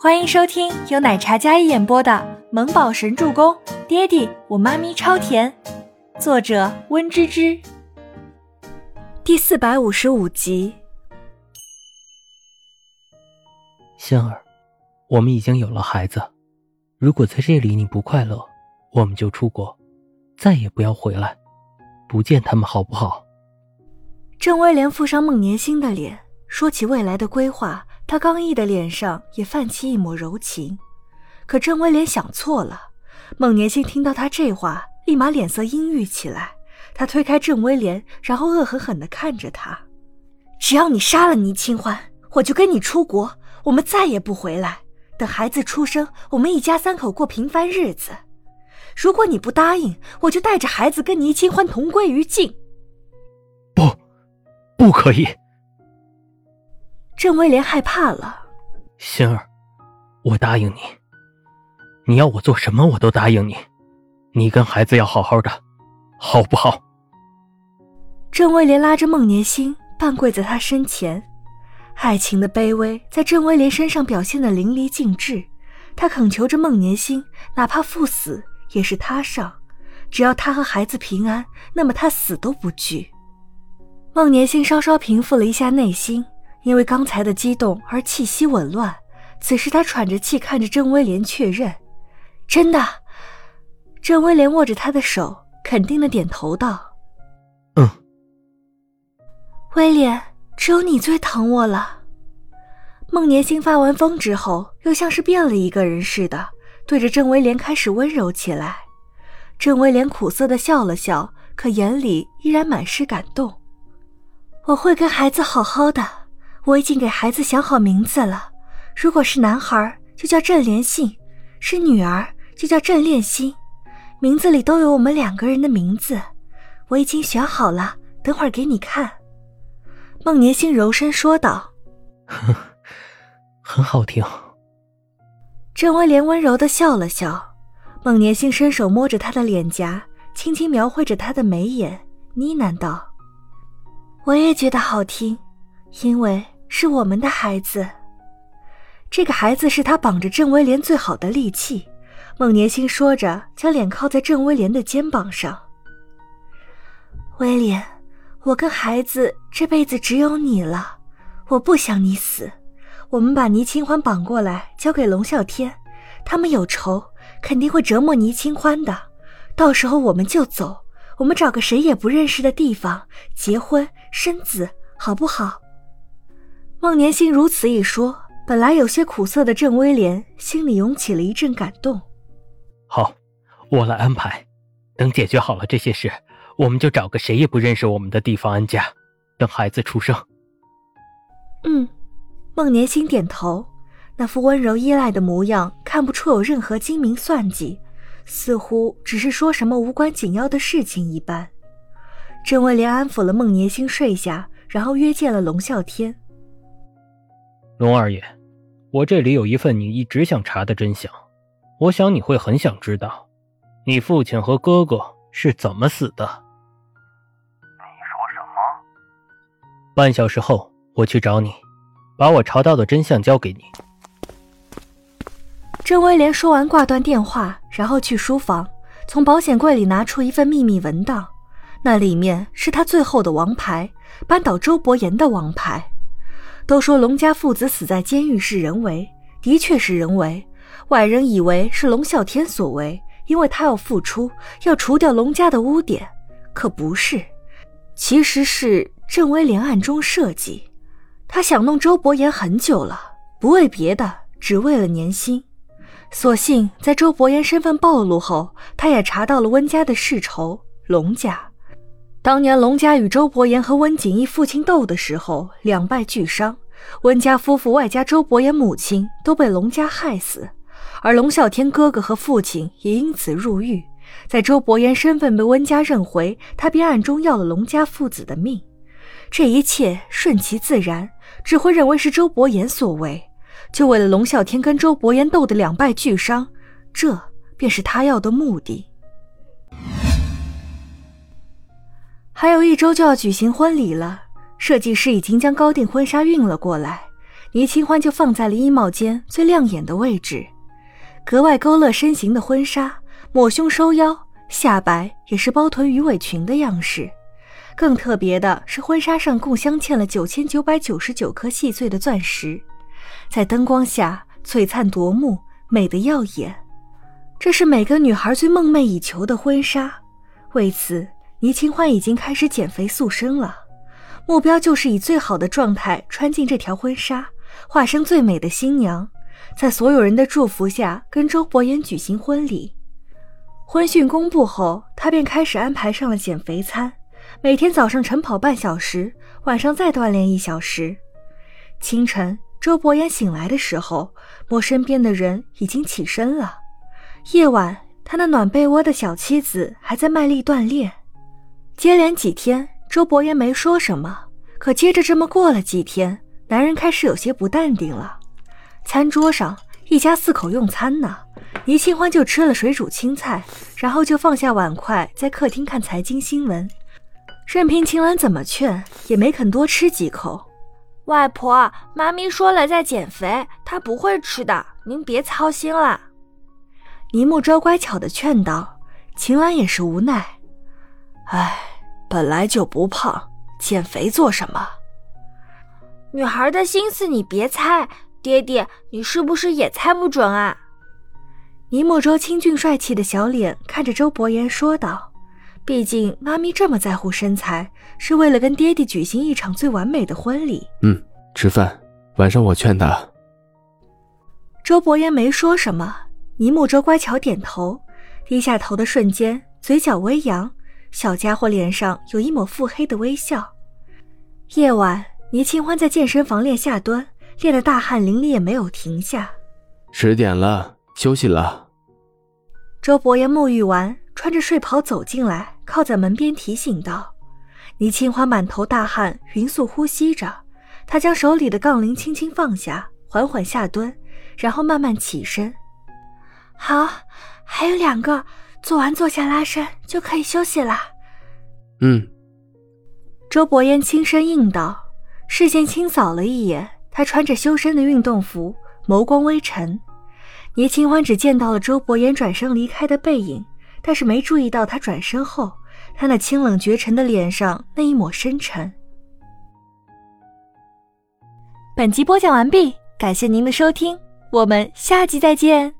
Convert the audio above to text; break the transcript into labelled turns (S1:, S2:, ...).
S1: 欢迎收听由奶茶嘉一演播的《萌宝神助攻》，爹地我妈咪超甜，作者温芝芝。第四百五十五集。
S2: 仙儿，我们已经有了孩子，如果在这里你不快乐，我们就出国，再也不要回来，不见他们好不好？
S1: 郑威廉附上孟年星的脸，说起未来的规划。他刚毅的脸上也泛起一抹柔情，可郑威廉想错了。孟年星听到他这话，立马脸色阴郁起来。他推开郑威廉，然后恶狠狠地看着他：“只要你杀了倪清欢，我就跟你出国，我们再也不回来。等孩子出生，我们一家三口过平凡日子。如果你不答应，我就带着孩子跟倪清欢同归于尽。”
S2: 不，不可以。
S1: 郑威廉害怕了，
S2: 心儿，我答应你，你要我做什么我都答应你，你跟孩子要好好的，好不好？
S1: 郑威廉拉着孟年星，半跪在他身前，爱情的卑微在郑威廉身上表现的淋漓尽致。他恳求着孟年星，哪怕赴死也是他上，只要他和孩子平安，那么他死都不惧。孟年星稍稍平复了一下内心。因为刚才的激动而气息紊乱，此时他喘着气看着郑威廉确认：“真的。”郑威廉握着他的手，肯定的点头道：“
S2: 嗯。”
S1: 威廉，只有你最疼我了。孟年星发完疯之后，又像是变了一个人似的，对着郑威廉开始温柔起来。郑威廉苦涩的笑了笑，可眼里依然满是感动。我会跟孩子好好的。我已经给孩子想好名字了，如果是男孩，就叫郑连信；是女儿，就叫郑恋心。名字里都有我们两个人的名字，我已经选好了，等会儿给你看。”孟年星柔声说道，“
S2: 很好听。”
S1: 郑威廉温柔的笑了笑，孟年星伸手摸着他的脸颊，轻轻描绘着他的眉眼，呢喃道：“我也觉得好听，因为……”是我们的孩子，这个孩子是他绑着郑威廉最好的利器。孟年星说着，将脸靠在郑威廉的肩膀上。威廉，我跟孩子这辈子只有你了，我不想你死。我们把倪清欢绑过来，交给龙啸天，他们有仇，肯定会折磨倪清欢的。到时候我们就走，我们找个谁也不认识的地方结婚生子，好不好？孟年星如此一说，本来有些苦涩的郑威廉心里涌起了一阵感动。
S2: 好，我来安排。等解决好了这些事，我们就找个谁也不认识我们的地方安家，等孩子出生。
S1: 嗯，孟年星点头，那副温柔依赖的模样看不出有任何精明算计，似乎只是说什么无关紧要的事情一般。郑威廉安抚了孟年星睡下，然后约见了龙啸天。
S2: 龙二爷，我这里有一份你一直想查的真相，我想你会很想知道，你父亲和哥哥是怎么死的。
S3: 你说什么？
S2: 半小时后我去找你，把我查到的真相交给你。
S1: 郑威廉说完挂断电话，然后去书房，从保险柜里拿出一份秘密文档，那里面是他最后的王牌——扳倒周伯言的王牌。都说龙家父子死在监狱是人为，的确是人为。外人以为是龙啸天所为，因为他要复出，要除掉龙家的污点。可不是，其实是郑威廉暗中设计。他想弄周伯言很久了，不为别的，只为了年薪。所幸在周伯言身份暴露后，他也查到了温家的世仇龙家。当年龙家与周伯言和温景逸父亲斗的时候，两败俱伤，温家夫妇外加周伯言母亲都被龙家害死，而龙啸天哥哥和父亲也因此入狱。在周伯言身份被温家认回，他便暗中要了龙家父子的命。这一切顺其自然，只会认为是周伯言所为。就为了龙啸天跟周伯言斗得两败俱伤，这便是他要的目的。还有一周就要举行婚礼了，设计师已经将高定婚纱运了过来。倪清欢就放在了衣帽间最亮眼的位置，格外勾勒身形的婚纱，抹胸收腰，下摆也是包臀鱼尾裙的样式。更特别的是，婚纱上共镶嵌了九千九百九十九颗细碎的钻石，在灯光下璀璨夺目，美得耀眼。这是每个女孩最梦寐以求的婚纱。为此，倪清欢已经开始减肥塑身了，目标就是以最好的状态穿进这条婚纱，化身最美的新娘，在所有人的祝福下跟周伯言举行婚礼。婚讯公布后，她便开始安排上了减肥餐。每天早上晨跑半小时，晚上再锻炼一小时。清晨，周伯言醒来的时候，摸身边的人已经起身了。夜晚，他那暖被窝的小妻子还在卖力锻炼。接连几天，周伯言没说什么。可接着这么过了几天，男人开始有些不淡定了。餐桌上，一家四口用餐呢，倪清欢就吃了水煮青菜，然后就放下碗筷，在客厅看财经新闻。任凭秦岚怎么劝，也没肯多吃几口。
S4: 外婆，妈咪说了在减肥，她不会吃的，您别操心了。
S1: 倪木舟乖巧的劝道。秦岚也是无奈，
S5: 唉，本来就不胖，减肥做什么？
S4: 女孩的心思你别猜，爹爹，你是不是也猜不准啊？
S1: 倪莫舟清俊帅气的小脸看着周伯言说道。毕竟，妈咪这么在乎身材，是为了跟爹爹举行一场最完美的婚礼。
S6: 嗯，吃饭，晚上我劝他。
S1: 周伯言没说什么，倪莫舟乖巧点头，低下头的瞬间，嘴角微扬，小家伙脸上有一抹腹黑的微笑。夜晚，倪清欢在健身房练下蹲，练得大汗淋漓，也没有停下。
S6: 十点了，休息了。
S1: 周伯言沐浴完。穿着睡袍走进来，靠在门边提醒道：“倪清欢满头大汗，匀速呼吸着。他将手里的杠铃轻轻放下，缓缓下蹲，然后慢慢起身。
S4: 好，还有两个，做完坐下拉伸就可以休息了。”
S6: 嗯。
S1: 周伯言轻声应道，视线轻扫了一眼，他穿着修身的运动服，眸光微沉。倪清欢只见到了周伯言转身离开的背影。但是没注意到他转身后，他那清冷绝尘的脸上那一抹深沉。本集播讲完毕，感谢您的收听，我们下集再见。